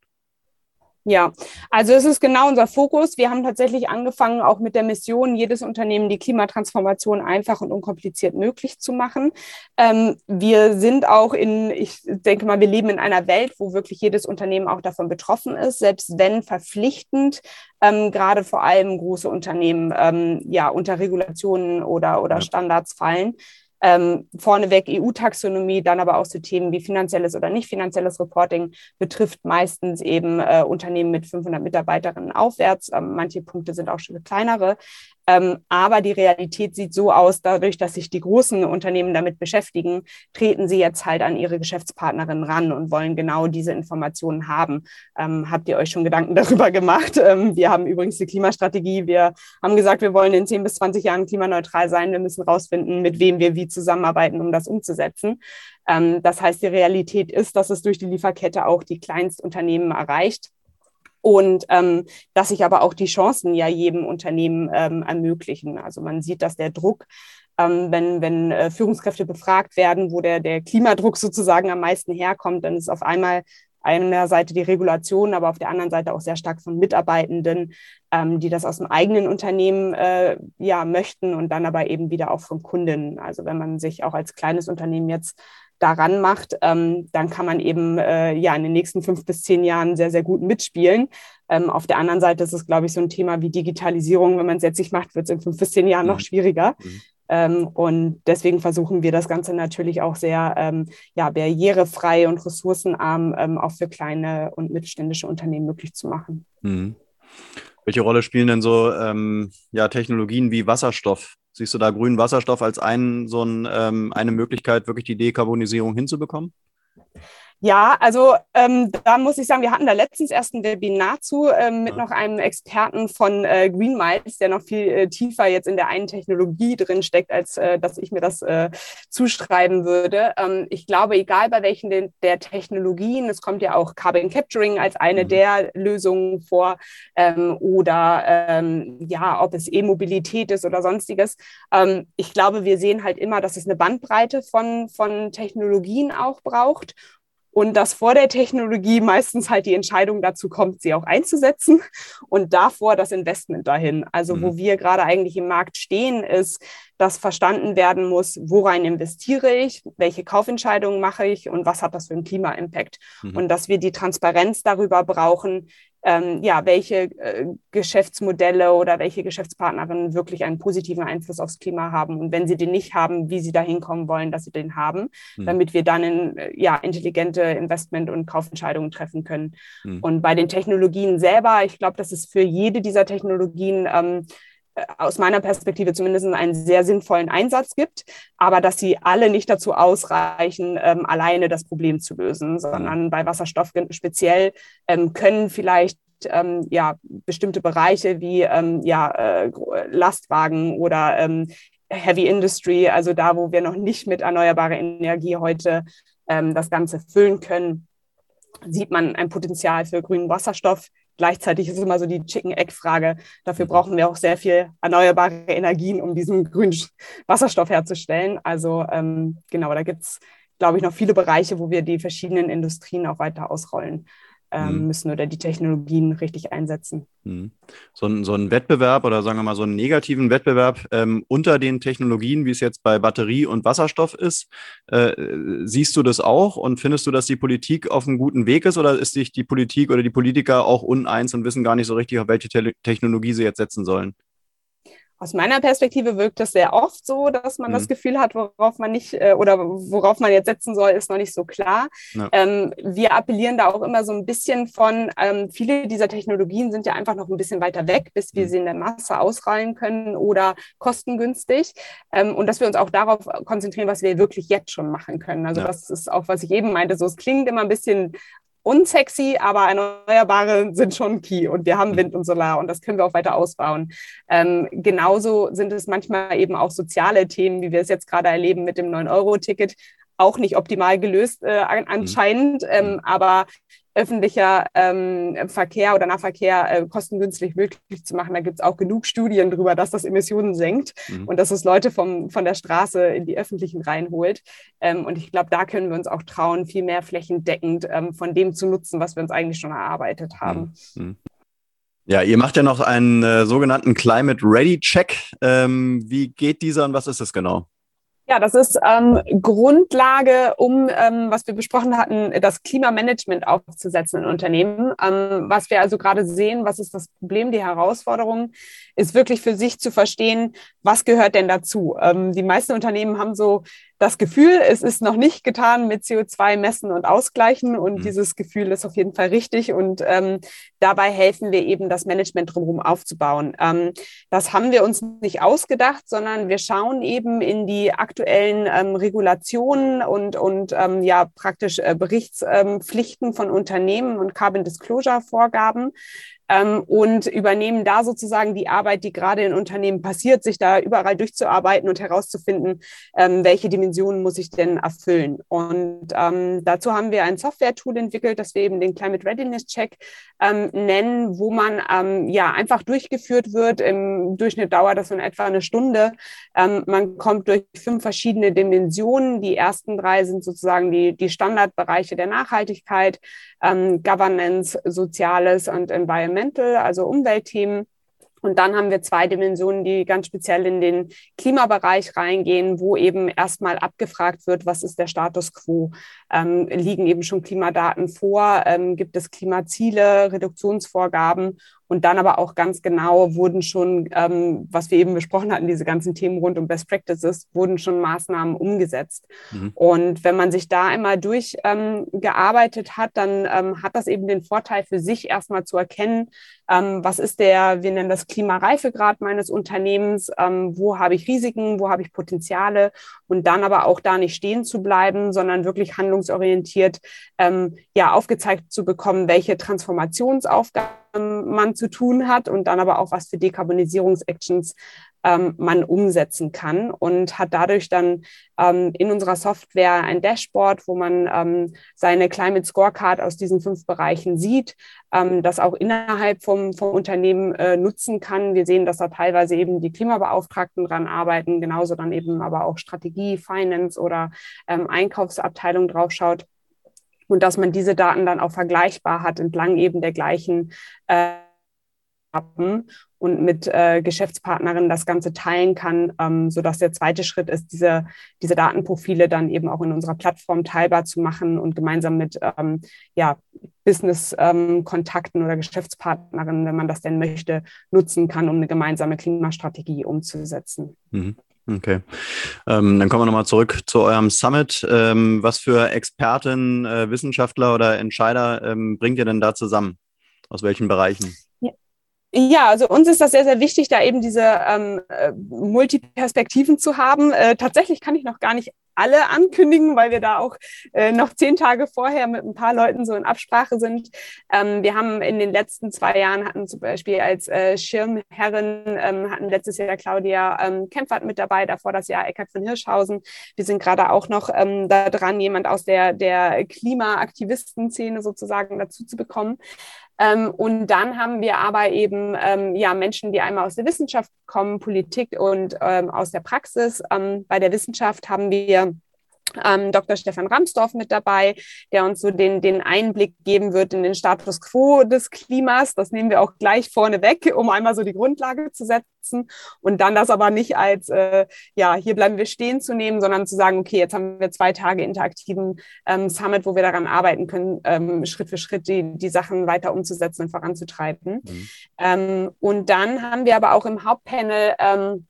Ja, also es ist genau unser Fokus. Wir haben tatsächlich angefangen, auch mit der Mission, jedes Unternehmen die Klimatransformation einfach und unkompliziert möglich zu machen. Ähm, wir sind auch in, ich denke mal, wir leben in einer Welt, wo wirklich jedes Unternehmen auch davon betroffen ist, selbst wenn verpflichtend, ähm, gerade vor allem große Unternehmen ähm, ja unter Regulationen oder, oder Standards fallen ähm, vorneweg EU-Taxonomie, dann aber auch so Themen wie finanzielles oder nicht finanzielles Reporting betrifft meistens eben äh, Unternehmen mit 500 Mitarbeiterinnen aufwärts. Ähm, manche Punkte sind auch schon kleinere. Ähm, aber die Realität sieht so aus, dadurch, dass sich die großen Unternehmen damit beschäftigen, treten sie jetzt halt an ihre Geschäftspartnerinnen ran und wollen genau diese Informationen haben. Ähm, habt ihr euch schon Gedanken darüber gemacht? Ähm, wir haben übrigens die Klimastrategie. Wir haben gesagt, wir wollen in 10 bis 20 Jahren klimaneutral sein. Wir müssen rausfinden, mit wem wir wie zusammenarbeiten, um das umzusetzen. Ähm, das heißt, die Realität ist, dass es durch die Lieferkette auch die Kleinstunternehmen erreicht und ähm, dass sich aber auch die Chancen ja jedem Unternehmen ähm, ermöglichen. Also man sieht, dass der Druck, ähm, wenn, wenn äh, Führungskräfte befragt werden, wo der, der Klimadruck sozusagen am meisten herkommt, dann ist auf einmal einer Seite die Regulation, aber auf der anderen Seite auch sehr stark von Mitarbeitenden, ähm, die das aus dem eigenen Unternehmen äh, ja möchten und dann aber eben wieder auch von Kunden. Also wenn man sich auch als kleines Unternehmen jetzt daran macht, ähm, dann kann man eben äh, ja in den nächsten fünf bis zehn Jahren sehr, sehr gut mitspielen. Ähm, auf der anderen Seite ist es, glaube ich, so ein Thema wie Digitalisierung. Wenn man es jetzt nicht macht, wird es in fünf bis zehn Jahren mhm. noch schwieriger. Mhm. Ähm, und deswegen versuchen wir das Ganze natürlich auch sehr ähm, ja, barrierefrei und ressourcenarm ähm, auch für kleine und mittelständische Unternehmen möglich zu machen. Mhm. Welche Rolle spielen denn so ähm, ja, Technologien wie Wasserstoff Siehst du da grünen Wasserstoff als einen, so ein, ähm, eine Möglichkeit, wirklich die Dekarbonisierung hinzubekommen? Ja, also ähm, da muss ich sagen, wir hatten da letztens erst ein Webinar zu ähm, mit noch einem Experten von äh, Green Miles, der noch viel äh, tiefer jetzt in der einen Technologie drin steckt, als äh, dass ich mir das äh, zuschreiben würde. Ähm, ich glaube, egal bei welchen de der Technologien, es kommt ja auch Carbon Capturing als eine mhm. der Lösungen vor ähm, oder ähm, ja, ob es E-Mobilität ist oder sonstiges. Ähm, ich glaube, wir sehen halt immer, dass es eine Bandbreite von, von Technologien auch braucht und dass vor der Technologie meistens halt die Entscheidung dazu kommt, sie auch einzusetzen und davor das Investment dahin. Also mhm. wo wir gerade eigentlich im Markt stehen, ist, dass verstanden werden muss, worein investiere ich, welche Kaufentscheidungen mache ich und was hat das für einen Klima-Impact. Mhm. Und dass wir die Transparenz darüber brauchen, ähm, ja, welche äh, Geschäftsmodelle oder welche Geschäftspartnerinnen wirklich einen positiven Einfluss aufs Klima haben und wenn sie den nicht haben, wie sie dahin kommen wollen, dass sie den haben, mhm. damit wir dann in, äh, ja, intelligente Investment- und Kaufentscheidungen treffen können. Mhm. Und bei den Technologien selber, ich glaube, dass es für jede dieser Technologien ähm, äh, aus meiner Perspektive zumindest einen sehr sinnvollen Einsatz gibt, aber dass sie alle nicht dazu ausreichen, ähm, alleine das Problem zu lösen, sondern bei Wasserstoff speziell ähm, können vielleicht ähm, ja, bestimmte Bereiche wie ähm, ja, äh, Lastwagen oder ähm, Heavy Industry, also da, wo wir noch nicht mit erneuerbarer Energie heute ähm, das Ganze füllen können, sieht man ein Potenzial für grünen Wasserstoff. Gleichzeitig ist es immer so die Chicken-Egg-Frage. Dafür brauchen wir auch sehr viel erneuerbare Energien, um diesen grünen Wasserstoff herzustellen. Also ähm, genau, da gibt es, glaube ich, noch viele Bereiche, wo wir die verschiedenen Industrien auch weiter ausrollen ähm, mhm. müssen oder die Technologien richtig einsetzen. Mhm. So, ein, so ein Wettbewerb oder sagen wir mal so einen negativen Wettbewerb ähm, unter den Technologien, wie es jetzt bei Batterie und Wasserstoff ist, äh, siehst du das auch und findest du, dass die Politik auf einem guten Weg ist oder ist sich die Politik oder die Politiker auch uneins und wissen gar nicht so richtig, auf welche Te Technologie sie jetzt setzen sollen? Aus meiner Perspektive wirkt es sehr oft so, dass man mhm. das Gefühl hat, worauf man nicht äh, oder worauf man jetzt setzen soll, ist noch nicht so klar. Ja. Ähm, wir appellieren da auch immer so ein bisschen von, ähm, viele dieser Technologien sind ja einfach noch ein bisschen weiter weg, bis wir mhm. sie in der Masse ausrollen können oder kostengünstig. Ähm, und dass wir uns auch darauf konzentrieren, was wir wirklich jetzt schon machen können. Also ja. das ist auch, was ich eben meinte, so es klingt immer ein bisschen unsexy, aber Erneuerbare sind schon key und wir haben mhm. Wind und Solar und das können wir auch weiter ausbauen. Ähm, genauso sind es manchmal eben auch soziale Themen, wie wir es jetzt gerade erleben mit dem 9-Euro-Ticket, auch nicht optimal gelöst äh, anscheinend, mhm. ähm, aber öffentlicher ähm, Verkehr oder Nahverkehr äh, kostengünstig möglich zu machen. Da gibt es auch genug Studien darüber, dass das Emissionen senkt mhm. und dass es Leute vom, von der Straße in die öffentlichen reinholt. Ähm, und ich glaube, da können wir uns auch trauen, viel mehr flächendeckend ähm, von dem zu nutzen, was wir uns eigentlich schon erarbeitet haben. Mhm. mhm. Ja, ihr macht ja noch einen äh, sogenannten Climate Ready Check. Ähm, wie geht dieser und was ist es genau? Ja, das ist ähm, Grundlage, um, ähm, was wir besprochen hatten, das Klimamanagement aufzusetzen in Unternehmen. Ähm, was wir also gerade sehen, was ist das Problem, die Herausforderung, ist wirklich für sich zu verstehen, was gehört denn dazu. Ähm, die meisten Unternehmen haben so das Gefühl, es ist noch nicht getan mit CO2 messen und ausgleichen und mhm. dieses Gefühl ist auf jeden Fall richtig und ähm, dabei helfen wir eben, das Management drumherum aufzubauen. Ähm, das haben wir uns nicht ausgedacht, sondern wir schauen eben in die aktuellen ähm, Regulationen und, und ähm, ja praktisch äh, Berichtspflichten von Unternehmen und Carbon Disclosure Vorgaben ähm, und übernehmen da sozusagen die Arbeit, die gerade in Unternehmen passiert, sich da überall durchzuarbeiten und herauszufinden, ähm, welche Dimensionen muss ich denn erfüllen. Und ähm, dazu haben wir ein Software-Tool entwickelt, das wir eben den Climate Readiness Check ähm, nennen, wo man ähm, ja einfach durchgeführt wird. Im Durchschnitt dauert das in etwa eine Stunde. Ähm, man kommt durch fünf verschiedene Dimensionen. Die ersten drei sind sozusagen die, die Standardbereiche der Nachhaltigkeit, Governance, Soziales und Environment. Environmental, also Umweltthemen. Und dann haben wir zwei Dimensionen, die ganz speziell in den Klimabereich reingehen, wo eben erstmal abgefragt wird, was ist der Status quo? Ähm, liegen eben schon Klimadaten vor? Ähm, gibt es Klimaziele, Reduktionsvorgaben? Und dann aber auch ganz genau wurden schon, ähm, was wir eben besprochen hatten, diese ganzen Themen rund um Best Practices, wurden schon Maßnahmen umgesetzt. Mhm. Und wenn man sich da einmal durchgearbeitet ähm, hat, dann ähm, hat das eben den Vorteil für sich erstmal zu erkennen, ähm, was ist der, wir nennen das Klimareifegrad meines Unternehmens, ähm, wo habe ich Risiken, wo habe ich Potenziale und dann aber auch da nicht stehen zu bleiben, sondern wirklich handlungsorientiert ähm, ja aufgezeigt zu bekommen, welche Transformationsaufgaben man zu tun hat und dann aber auch, was für Dekarbonisierungsactions ähm, man umsetzen kann und hat dadurch dann ähm, in unserer Software ein Dashboard, wo man ähm, seine Climate Scorecard aus diesen fünf Bereichen sieht, ähm, das auch innerhalb vom, vom Unternehmen äh, nutzen kann. Wir sehen, dass da teilweise eben die Klimabeauftragten dran arbeiten, genauso dann eben aber auch Strategie, Finance oder ähm, Einkaufsabteilung draufschaut und dass man diese Daten dann auch vergleichbar hat entlang eben der gleichen äh, und mit äh, Geschäftspartnerinnen das Ganze teilen kann, ähm, sodass der zweite Schritt ist, diese, diese Datenprofile dann eben auch in unserer Plattform teilbar zu machen und gemeinsam mit ähm, ja, Business-Kontakten ähm, oder Geschäftspartnerinnen, wenn man das denn möchte, nutzen kann, um eine gemeinsame Klimastrategie umzusetzen. Mhm. Okay. Ähm, dann kommen wir nochmal zurück zu eurem Summit. Ähm, was für Experten, äh, Wissenschaftler oder Entscheider ähm, bringt ihr denn da zusammen? Aus welchen Bereichen? Ja, also uns ist das sehr, sehr wichtig, da eben diese ähm, äh, Multiperspektiven zu haben. Äh, tatsächlich kann ich noch gar nicht alle ankündigen, weil wir da auch äh, noch zehn Tage vorher mit ein paar Leuten so in Absprache sind. Ähm, wir haben in den letzten zwei Jahren hatten zum Beispiel als äh, Schirmherrin ähm, hatten letztes Jahr Claudia ähm, Kempfert mit dabei, davor das Jahr Eckhard von Hirschhausen. Wir sind gerade auch noch ähm, da dran, jemand aus der, der Klimaaktivisten-Szene sozusagen dazu zu bekommen. Ähm, und dann haben wir aber eben ähm, ja Menschen, die einmal aus der Wissenschaft kommen, Politik und ähm, aus der Praxis. Ähm, bei der Wissenschaft haben wir ähm, Dr. Stefan Ramsdorf mit dabei, der uns so den, den Einblick geben wird in den Status quo des Klimas. Das nehmen wir auch gleich vorne weg, um einmal so die Grundlage zu setzen und dann das aber nicht als, äh, ja, hier bleiben wir stehen zu nehmen, sondern zu sagen, okay, jetzt haben wir zwei Tage interaktiven ähm, Summit, wo wir daran arbeiten können, ähm, Schritt für Schritt die, die Sachen weiter umzusetzen und voranzutreiben. Mhm. Ähm, und dann haben wir aber auch im Hauptpanel ähm,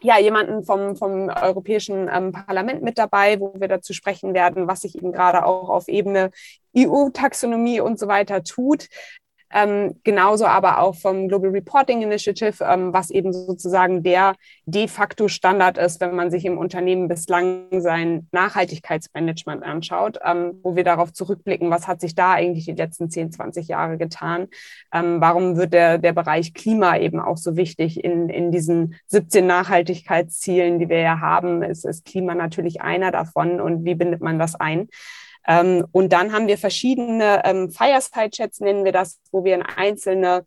ja, jemanden vom, vom Europäischen ähm, Parlament mit dabei, wo wir dazu sprechen werden, was sich eben gerade auch auf Ebene EU-Taxonomie und so weiter tut. Ähm, genauso aber auch vom Global Reporting Initiative, ähm, was eben sozusagen der de facto Standard ist, wenn man sich im Unternehmen bislang sein Nachhaltigkeitsmanagement anschaut, ähm, wo wir darauf zurückblicken, was hat sich da eigentlich die letzten 10, 20 Jahre getan? Ähm, warum wird der, der Bereich Klima eben auch so wichtig in, in diesen 17 Nachhaltigkeitszielen, die wir ja haben? Ist, ist Klima natürlich einer davon und wie bindet man das ein? Ähm, und dann haben wir verschiedene ähm, Fireside-Chats, nennen wir das, wo wir in einzelne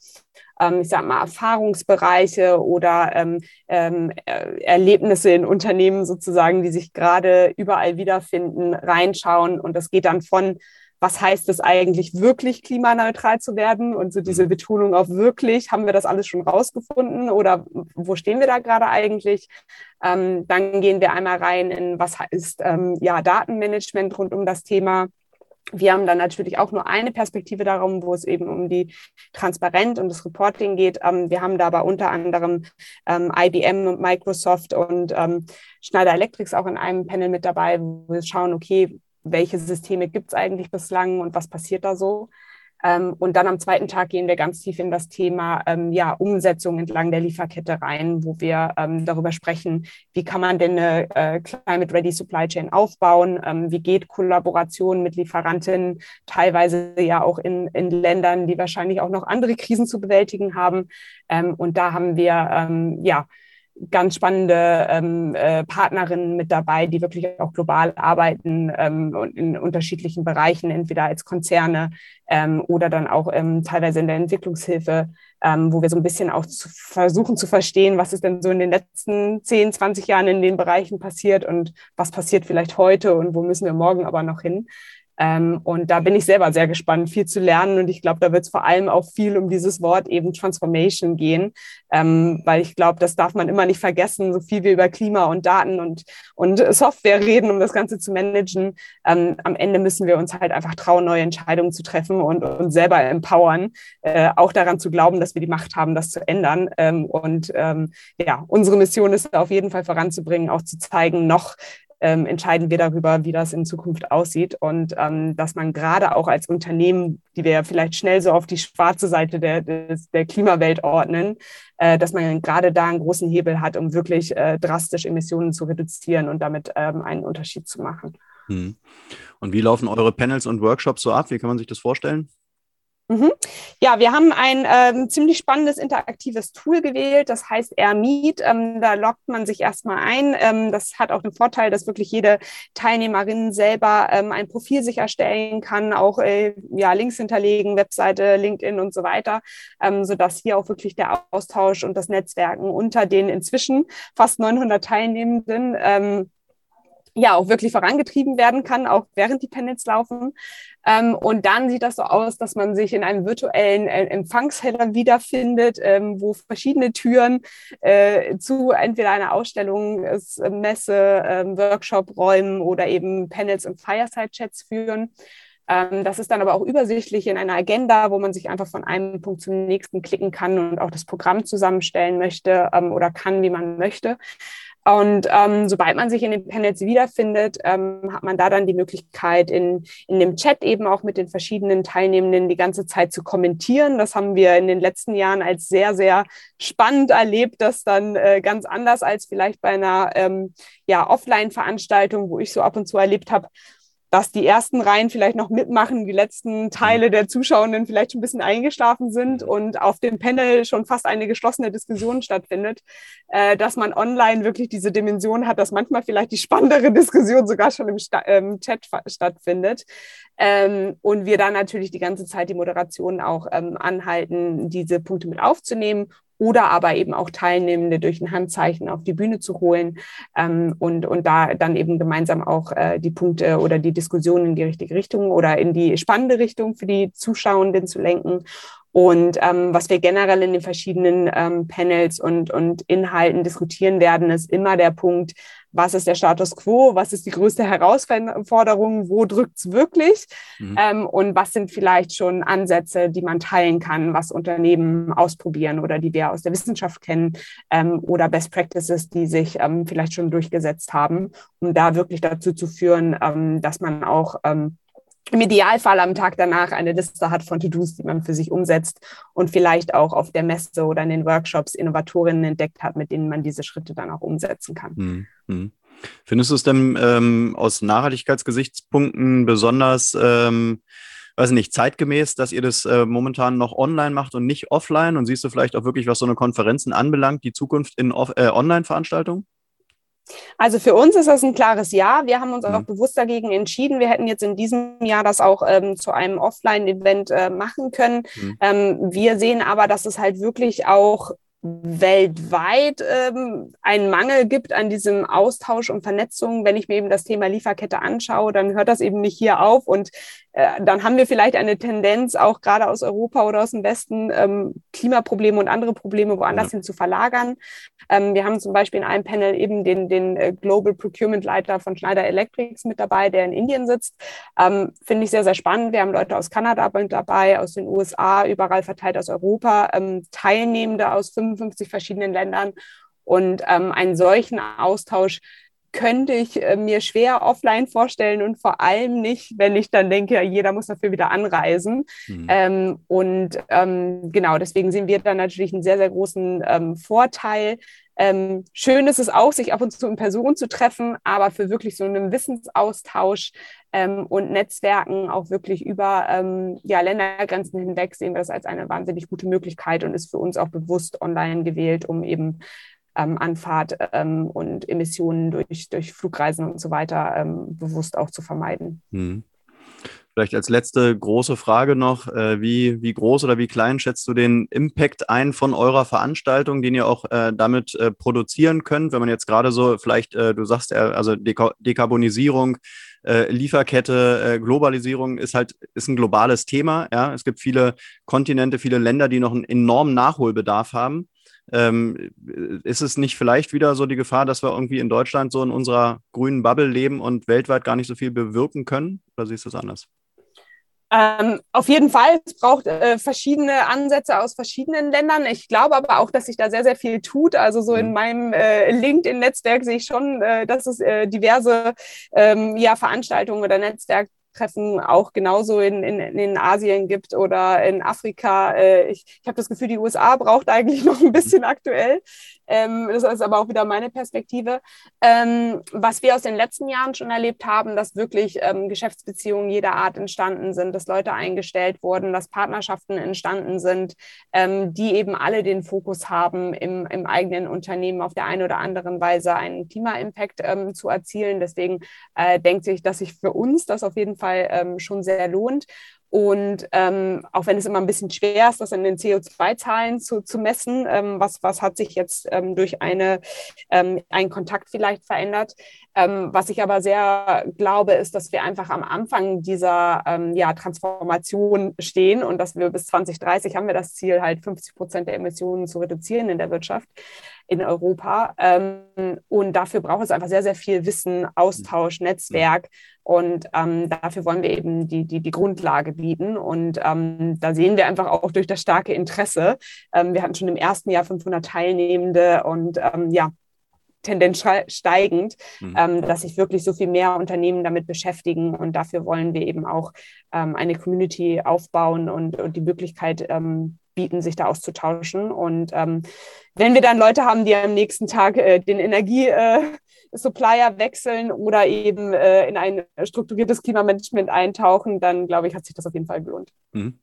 ähm, ich sag mal, Erfahrungsbereiche oder ähm, ähm, Erlebnisse in Unternehmen sozusagen, die sich gerade überall wiederfinden, reinschauen. Und das geht dann von was heißt es eigentlich, wirklich klimaneutral zu werden? Und so diese mhm. Betonung auf wirklich, haben wir das alles schon rausgefunden oder wo stehen wir da gerade eigentlich? Ähm, dann gehen wir einmal rein in, was heißt ähm, ja, Datenmanagement rund um das Thema. Wir haben dann natürlich auch nur eine Perspektive darum, wo es eben um die Transparenz und das Reporting geht. Ähm, wir haben da aber unter anderem ähm, IBM und Microsoft und ähm, Schneider Electric auch in einem Panel mit dabei, wo wir schauen, okay, welche Systeme gibt es eigentlich bislang und was passiert da so. Ähm, und dann am zweiten Tag gehen wir ganz tief in das Thema ähm, ja, Umsetzung entlang der Lieferkette rein, wo wir ähm, darüber sprechen, wie kann man denn eine äh, Climate Ready Supply Chain aufbauen, ähm, wie geht Kollaboration mit Lieferanten, teilweise ja auch in, in Ländern, die wahrscheinlich auch noch andere Krisen zu bewältigen haben. Ähm, und da haben wir ähm, ja ganz spannende ähm, äh, Partnerinnen mit dabei, die wirklich auch global arbeiten ähm, und in unterschiedlichen Bereichen, entweder als Konzerne ähm, oder dann auch ähm, teilweise in der Entwicklungshilfe, ähm, wo wir so ein bisschen auch zu versuchen zu verstehen, was ist denn so in den letzten 10, 20 Jahren in den Bereichen passiert und was passiert vielleicht heute und wo müssen wir morgen aber noch hin. Ähm, und da bin ich selber sehr gespannt, viel zu lernen. Und ich glaube, da wird es vor allem auch viel um dieses Wort eben Transformation gehen, ähm, weil ich glaube, das darf man immer nicht vergessen, so viel wir über Klima und Daten und, und Software reden, um das Ganze zu managen. Ähm, am Ende müssen wir uns halt einfach trauen, neue Entscheidungen zu treffen und uns selber empowern, äh, auch daran zu glauben, dass wir die Macht haben, das zu ändern. Ähm, und ähm, ja, unsere Mission ist auf jeden Fall voranzubringen, auch zu zeigen, noch ähm, entscheiden wir darüber, wie das in Zukunft aussieht. Und ähm, dass man gerade auch als Unternehmen, die wir ja vielleicht schnell so auf die schwarze Seite der, des, der Klimawelt ordnen, äh, dass man gerade da einen großen Hebel hat, um wirklich äh, drastisch Emissionen zu reduzieren und damit ähm, einen Unterschied zu machen. Hm. Und wie laufen eure Panels und Workshops so ab? Wie kann man sich das vorstellen? Mhm. Ja, wir haben ein ähm, ziemlich spannendes interaktives Tool gewählt, das heißt AirMeet. Ähm, da loggt man sich erstmal ein. Ähm, das hat auch den Vorteil, dass wirklich jede Teilnehmerin selber ähm, ein Profil sich erstellen kann, auch äh, ja, Links hinterlegen, Webseite, LinkedIn und so weiter, ähm, sodass hier auch wirklich der Austausch und das Netzwerken unter den inzwischen fast 900 Teilnehmenden ähm, ja auch wirklich vorangetrieben werden kann, auch während die Panels laufen. Ähm, und dann sieht das so aus, dass man sich in einem virtuellen äh, Empfangsheller wiederfindet, ähm, wo verschiedene Türen äh, zu entweder einer Ausstellung, äh, Messe, äh, Workshop-Räumen oder eben Panels und Fireside-Chats führen. Ähm, das ist dann aber auch übersichtlich in einer Agenda, wo man sich einfach von einem Punkt zum nächsten klicken kann und auch das Programm zusammenstellen möchte ähm, oder kann, wie man möchte. Und ähm, sobald man sich in den Panels wiederfindet, ähm, hat man da dann die Möglichkeit, in, in dem Chat eben auch mit den verschiedenen Teilnehmenden die ganze Zeit zu kommentieren. Das haben wir in den letzten Jahren als sehr, sehr spannend erlebt, das dann äh, ganz anders als vielleicht bei einer ähm, ja, Offline-Veranstaltung, wo ich so ab und zu erlebt habe, dass die ersten Reihen vielleicht noch mitmachen, die letzten Teile der Zuschauenden vielleicht schon ein bisschen eingeschlafen sind und auf dem Panel schon fast eine geschlossene Diskussion stattfindet, äh, dass man online wirklich diese Dimension hat, dass manchmal vielleicht die spannendere Diskussion sogar schon im Sta ähm, Chat stattfindet. Ähm, und wir dann natürlich die ganze Zeit die Moderation auch ähm, anhalten, diese Punkte mit aufzunehmen oder aber eben auch Teilnehmende durch ein Handzeichen auf die Bühne zu holen ähm, und, und da dann eben gemeinsam auch äh, die Punkte oder die Diskussion in die richtige Richtung oder in die spannende Richtung für die Zuschauenden zu lenken. Und ähm, was wir generell in den verschiedenen ähm, Panels und, und Inhalten diskutieren werden, ist immer der Punkt, was ist der Status quo, was ist die größte Herausforderung, wo drückt es wirklich? Mhm. ähm, und was sind vielleicht schon Ansätze, die man teilen kann, was Unternehmen ausprobieren oder die wir aus der Wissenschaft kennen ähm, oder Best Practices, die sich ähm, vielleicht schon durchgesetzt haben, um da wirklich dazu zu führen, ähm, dass man auch ähm, im Idealfall am Tag danach eine Liste hat von To-Dos, die man für sich umsetzt und vielleicht auch auf der Messe oder in den Workshops Innovatorinnen entdeckt hat, mit denen man diese Schritte dann auch umsetzen kann. Hm, hm. Findest du es denn ähm, aus Nachhaltigkeitsgesichtspunkten besonders, ähm, weiß nicht, zeitgemäß, dass ihr das äh, momentan noch online macht und nicht offline? Und siehst du vielleicht auch wirklich, was so eine Konferenzen anbelangt, die Zukunft in äh, Online-Veranstaltungen? Also für uns ist das ein klares Ja. Wir haben uns mhm. auch bewusst dagegen entschieden. Wir hätten jetzt in diesem Jahr das auch ähm, zu einem Offline-Event äh, machen können. Mhm. Ähm, wir sehen aber, dass es halt wirklich auch weltweit ähm, einen Mangel gibt an diesem Austausch und Vernetzung. Wenn ich mir eben das Thema Lieferkette anschaue, dann hört das eben nicht hier auf. Und dann haben wir vielleicht eine Tendenz, auch gerade aus Europa oder aus dem Westen, ähm, Klimaprobleme und andere Probleme woanders ja. hin zu verlagern. Ähm, wir haben zum Beispiel in einem Panel eben den, den äh, Global Procurement Leiter von Schneider Electrics mit dabei, der in Indien sitzt. Ähm, Finde ich sehr, sehr spannend. Wir haben Leute aus Kanada mit dabei, aus den USA, überall verteilt aus Europa, Teilnehmende aus 55 verschiedenen Ländern. Und einen solchen Austausch könnte ich äh, mir schwer offline vorstellen und vor allem nicht, wenn ich dann denke, jeder muss dafür wieder anreisen. Mhm. Ähm, und ähm, genau, deswegen sehen wir da natürlich einen sehr, sehr großen ähm, Vorteil. Ähm, schön ist es auch, sich ab und zu in Person zu treffen, aber für wirklich so einen Wissensaustausch ähm, und Netzwerken auch wirklich über ähm, ja, Ländergrenzen hinweg sehen wir das als eine wahnsinnig gute Möglichkeit und ist für uns auch bewusst online gewählt, um eben ähm, Anfahrt ähm, und Emissionen durch, durch Flugreisen und so weiter ähm, bewusst auch zu vermeiden. Hm. Vielleicht als letzte große Frage noch, äh, wie, wie groß oder wie klein schätzt du den Impact ein von eurer Veranstaltung, den ihr auch äh, damit äh, produzieren könnt, wenn man jetzt gerade so vielleicht, äh, du sagst, äh, also Deka Dekarbonisierung, äh, Lieferkette, Globalisierung ist halt ist ein globales Thema. Ja, es gibt viele Kontinente, viele Länder, die noch einen enormen Nachholbedarf haben. Ähm, ist es nicht vielleicht wieder so die Gefahr, dass wir irgendwie in Deutschland so in unserer grünen Bubble leben und weltweit gar nicht so viel bewirken können? Oder siehst du es anders? Ähm, auf jeden Fall, es braucht äh, verschiedene Ansätze aus verschiedenen Ländern. Ich glaube aber auch, dass sich da sehr, sehr viel tut. Also so in mhm. meinem äh, LinkedIn-Netzwerk sehe ich schon, äh, dass es äh, diverse ähm, ja, Veranstaltungen oder Netzwerke Treffen auch genauso in, in, in Asien gibt oder in Afrika. Äh, ich ich habe das Gefühl, die USA braucht eigentlich noch ein bisschen aktuell. Ähm, das ist aber auch wieder meine Perspektive. Ähm, was wir aus den letzten Jahren schon erlebt haben, dass wirklich ähm, Geschäftsbeziehungen jeder Art entstanden sind, dass Leute eingestellt wurden, dass Partnerschaften entstanden sind, ähm, die eben alle den Fokus haben, im, im eigenen Unternehmen auf der einen oder anderen Weise einen Klima-Impact ähm, zu erzielen. Deswegen äh, denkt sich, dass sich für uns das auf jeden Fall ähm, schon sehr lohnt. Und ähm, auch wenn es immer ein bisschen schwer ist, das in den CO2-Zahlen zu, zu messen, ähm, was, was hat sich jetzt ähm, durch eine, ähm, einen Kontakt vielleicht verändert. Ähm, was ich aber sehr glaube, ist, dass wir einfach am Anfang dieser ähm, ja, Transformation stehen und dass wir bis 2030 haben wir das Ziel, halt 50 Prozent der Emissionen zu reduzieren in der Wirtschaft in Europa. Ähm, und dafür braucht es einfach sehr, sehr viel Wissen, Austausch, Netzwerk. Und ähm, dafür wollen wir eben die, die, die Grundlage bieten. Und ähm, da sehen wir einfach auch durch das starke Interesse. Ähm, wir hatten schon im ersten Jahr 500 Teilnehmende und ähm, ja, Tendenz steigend, mhm. ähm, dass sich wirklich so viel mehr Unternehmen damit beschäftigen. Und dafür wollen wir eben auch ähm, eine Community aufbauen und, und die Möglichkeit ähm, bieten, sich da auszutauschen. Und ähm, wenn wir dann Leute haben, die am nächsten Tag äh, den Energiesupplier äh, wechseln oder eben äh, in ein strukturiertes Klimamanagement eintauchen, dann glaube ich, hat sich das auf jeden Fall gelohnt. Mhm.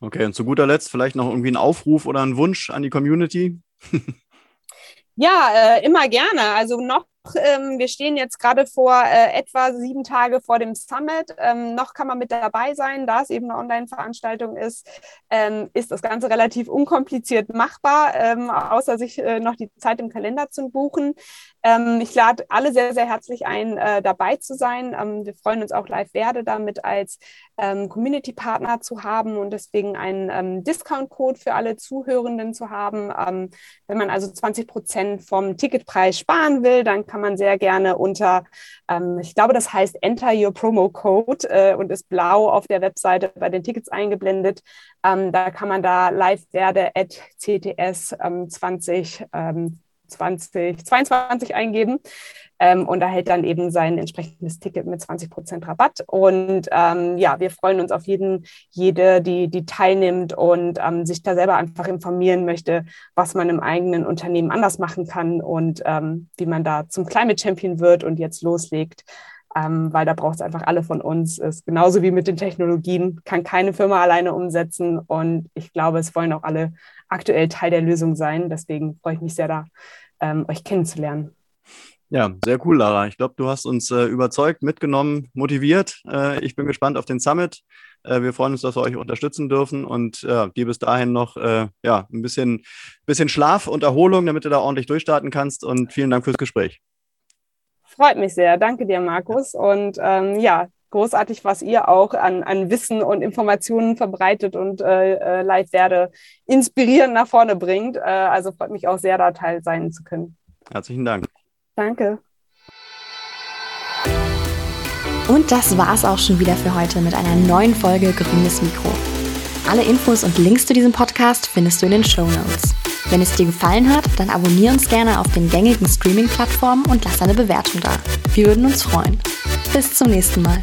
Okay, und zu guter Letzt vielleicht noch irgendwie ein Aufruf oder ein Wunsch an die Community. ja, äh, immer gerne. Also noch ähm, wir stehen jetzt gerade vor äh, etwa sieben Tage vor dem Summit. Ähm, noch kann man mit dabei sein, da es eben eine Online-Veranstaltung ist, ähm, ist das Ganze relativ unkompliziert machbar, ähm, außer sich äh, noch die Zeit im Kalender zu buchen. Ähm, ich lade alle sehr, sehr herzlich ein, äh, dabei zu sein. Ähm, wir freuen uns auch live Werde damit als Community-Partner zu haben und deswegen einen Discount-Code für alle Zuhörenden zu haben. wenn man also 20 Prozent vom Ticketpreis sparen will, dann kann man sehr gerne unter, ähm, ich glaube, das heißt Enter Your Promo Code äh, und ist blau auf der Webseite bei den Tickets eingeblendet. Ähm, da kann man da live werde at CTS ähm, 20, ähm, 2022 eingeben ähm, und erhält dann eben sein entsprechendes Ticket mit 20 Prozent Rabatt. Und ähm, ja, wir freuen uns auf jeden, jede, die, die teilnimmt und ähm, sich da selber einfach informieren möchte, was man im eigenen Unternehmen anders machen kann und ähm, wie man da zum Climate Champion wird und jetzt loslegt. Ähm, weil da braucht es einfach alle von uns. Ist genauso wie mit den Technologien, kann keine Firma alleine umsetzen. Und ich glaube, es wollen auch alle aktuell Teil der Lösung sein. Deswegen freue ich mich sehr da, ähm, euch kennenzulernen. Ja, sehr cool, Lara. Ich glaube, du hast uns äh, überzeugt, mitgenommen, motiviert. Äh, ich bin gespannt auf den Summit. Äh, wir freuen uns, dass wir euch unterstützen dürfen und äh, dir bis dahin noch äh, ja, ein bisschen, bisschen Schlaf und Erholung, damit du da ordentlich durchstarten kannst. Und vielen Dank fürs Gespräch. Freut mich sehr. Danke dir, Markus. Und ähm, ja, großartig, was ihr auch an, an Wissen und Informationen verbreitet und äh, äh Live Werde inspirierend nach vorne bringt. Äh, also freut mich auch sehr, da Teil sein zu können. Herzlichen Dank. Danke. Und das war's auch schon wieder für heute mit einer neuen Folge Grünes Mikro. Alle Infos und Links zu diesem Podcast findest du in den Show Notes. Wenn es dir gefallen hat, dann abonniere uns gerne auf den gängigen Streaming-Plattformen und lass eine Bewertung da. Wir würden uns freuen. Bis zum nächsten Mal.